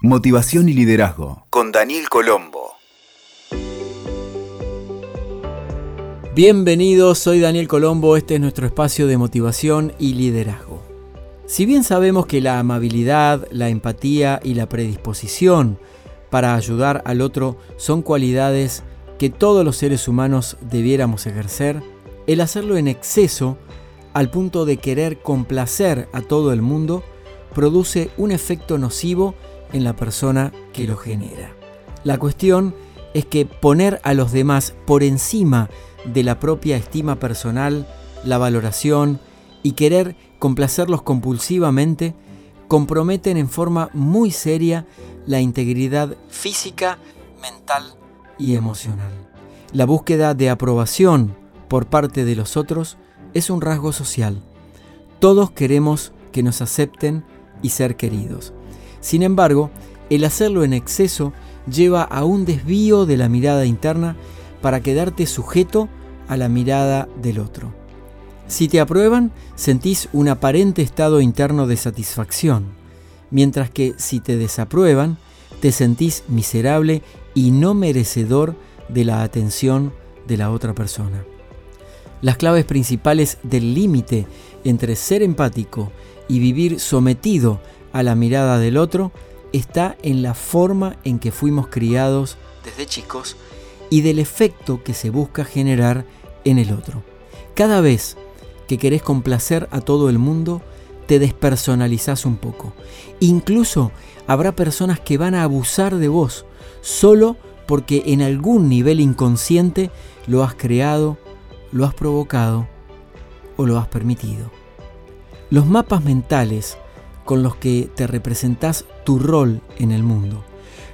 Motivación y liderazgo con Daniel Colombo. Bienvenidos, soy Daniel Colombo, este es nuestro espacio de motivación y liderazgo. Si bien sabemos que la amabilidad, la empatía y la predisposición para ayudar al otro son cualidades que todos los seres humanos debiéramos ejercer, el hacerlo en exceso, al punto de querer complacer a todo el mundo, produce un efecto nocivo en la persona que lo genera. La cuestión es que poner a los demás por encima de la propia estima personal, la valoración y querer complacerlos compulsivamente comprometen en forma muy seria la integridad física, mental y emocional. La búsqueda de aprobación por parte de los otros es un rasgo social. Todos queremos que nos acepten y ser queridos. Sin embargo, el hacerlo en exceso lleva a un desvío de la mirada interna para quedarte sujeto a la mirada del otro. Si te aprueban, sentís un aparente estado interno de satisfacción, mientras que si te desaprueban, te sentís miserable y no merecedor de la atención de la otra persona. Las claves principales del límite entre ser empático y vivir sometido a la mirada del otro está en la forma en que fuimos criados desde chicos y del efecto que se busca generar en el otro. Cada vez que querés complacer a todo el mundo, te despersonalizás un poco. Incluso habrá personas que van a abusar de vos solo porque en algún nivel inconsciente lo has creado, lo has provocado o lo has permitido. Los mapas mentales con los que te representas tu rol en el mundo,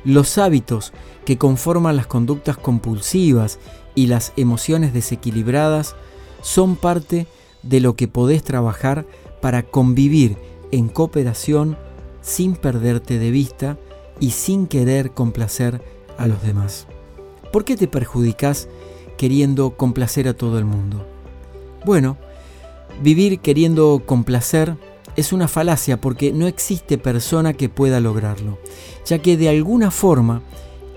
los hábitos que conforman las conductas compulsivas y las emociones desequilibradas son parte de lo que podés trabajar para convivir en cooperación sin perderte de vista y sin querer complacer a los demás. ¿Por qué te perjudicas queriendo complacer a todo el mundo? Bueno, vivir queriendo complacer es una falacia porque no existe persona que pueda lograrlo, ya que de alguna forma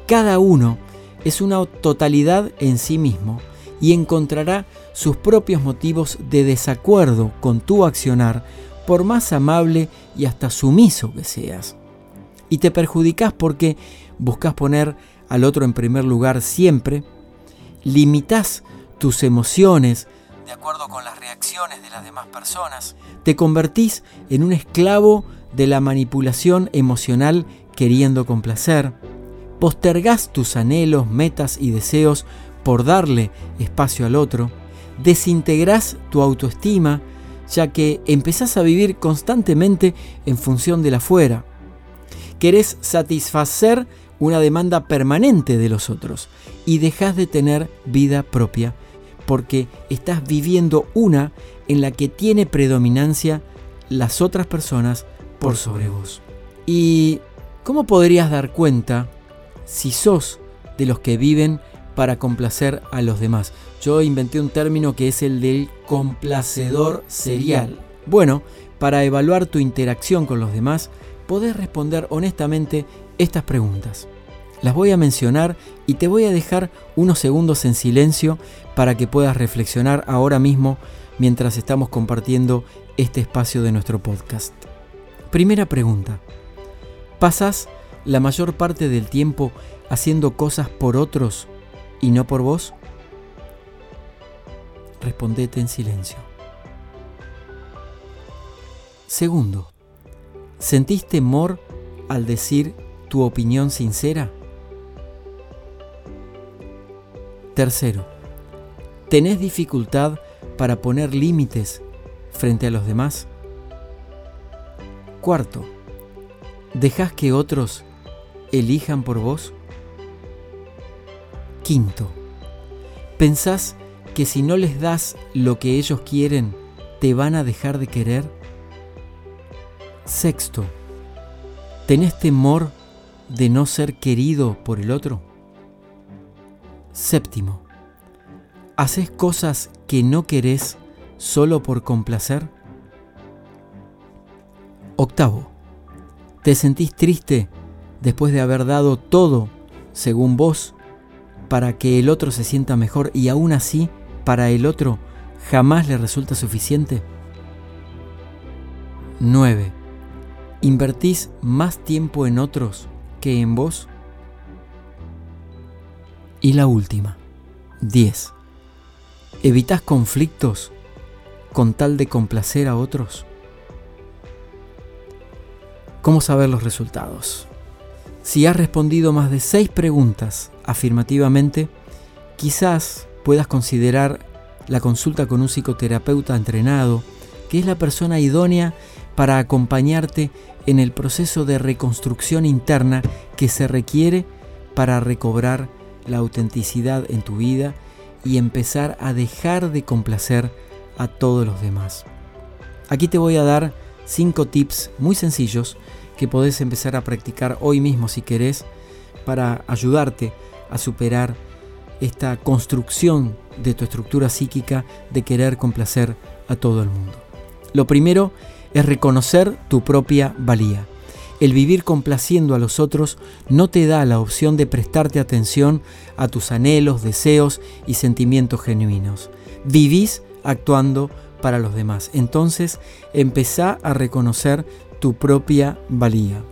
cada uno es una totalidad en sí mismo y encontrará sus propios motivos de desacuerdo con tu accionar, por más amable y hasta sumiso que seas. Y te perjudicas porque buscas poner al otro en primer lugar siempre, limitas tus emociones de acuerdo con las reacciones de las demás personas, te convertís en un esclavo de la manipulación emocional queriendo complacer, postergás tus anhelos, metas y deseos por darle espacio al otro, desintegrás tu autoestima, ya que empezás a vivir constantemente en función del afuera. Querés satisfacer una demanda permanente de los otros y dejas de tener vida propia porque estás viviendo una en la que tiene predominancia las otras personas por sobre vos. ¿Y cómo podrías dar cuenta si sos de los que viven para complacer a los demás? Yo inventé un término que es el del complacedor serial. Bueno, para evaluar tu interacción con los demás, podés responder honestamente estas preguntas. Las voy a mencionar y te voy a dejar unos segundos en silencio para que puedas reflexionar ahora mismo mientras estamos compartiendo este espacio de nuestro podcast. Primera pregunta. ¿Pasas la mayor parte del tiempo haciendo cosas por otros y no por vos? Respondete en silencio. Segundo, ¿sentís temor al decir tu opinión sincera? Tercero, ¿tenés dificultad para poner límites frente a los demás? Cuarto, ¿dejas que otros elijan por vos? Quinto, ¿pensás que si no les das lo que ellos quieren, te van a dejar de querer? Sexto, ¿tenés temor de no ser querido por el otro? Séptimo, ¿haces cosas que no querés solo por complacer? Octavo, ¿te sentís triste después de haber dado todo, según vos, para que el otro se sienta mejor y aún así, para el otro, jamás le resulta suficiente? 9. ¿Invertís más tiempo en otros que en vos? Y la última. 10. ¿Evitas conflictos con tal de complacer a otros? ¿Cómo saber los resultados? Si has respondido más de 6 preguntas afirmativamente, quizás puedas considerar la consulta con un psicoterapeuta entrenado, que es la persona idónea para acompañarte en el proceso de reconstrucción interna que se requiere para recobrar la autenticidad en tu vida y empezar a dejar de complacer a todos los demás. Aquí te voy a dar cinco tips muy sencillos que podés empezar a practicar hoy mismo si querés para ayudarte a superar esta construcción de tu estructura psíquica de querer complacer a todo el mundo. Lo primero es reconocer tu propia valía. El vivir complaciendo a los otros no te da la opción de prestarte atención a tus anhelos, deseos y sentimientos genuinos. Vivís actuando para los demás. Entonces empezá a reconocer tu propia valía.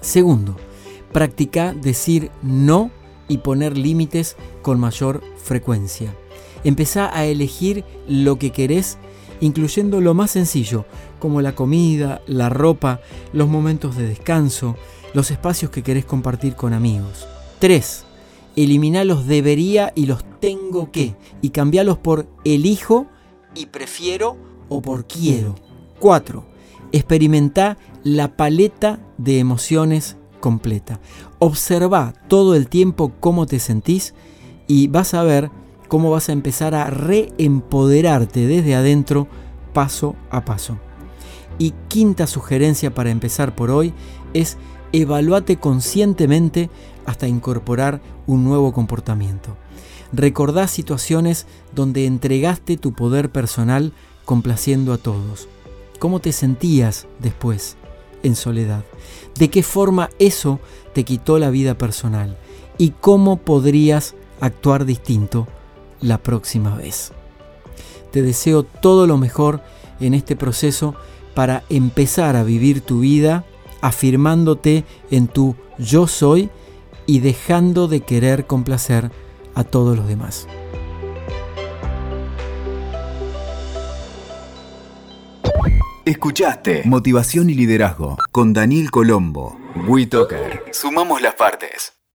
Segundo, practica decir no y poner límites con mayor frecuencia. Empezá a elegir lo que querés, incluyendo lo más sencillo, como la comida, la ropa, los momentos de descanso, los espacios que querés compartir con amigos. 3. Elimina los debería y los tengo que y cambialos por elijo y prefiero o por quiero. 4. Experimenta la paleta de emociones completa. Observa todo el tiempo cómo te sentís y vas a ver cómo vas a empezar a reempoderarte desde adentro paso a paso. Y quinta sugerencia para empezar por hoy es evaluate conscientemente hasta incorporar un nuevo comportamiento. Recordá situaciones donde entregaste tu poder personal complaciendo a todos. ¿Cómo te sentías después en soledad? ¿De qué forma eso te quitó la vida personal? ¿Y cómo podrías actuar distinto la próxima vez? Te deseo todo lo mejor en este proceso para empezar a vivir tu vida afirmándote en tu yo soy y dejando de querer complacer a todos los demás. Escuchaste Motivación y Liderazgo con Daniel Colombo. WeToker. Sumamos las partes.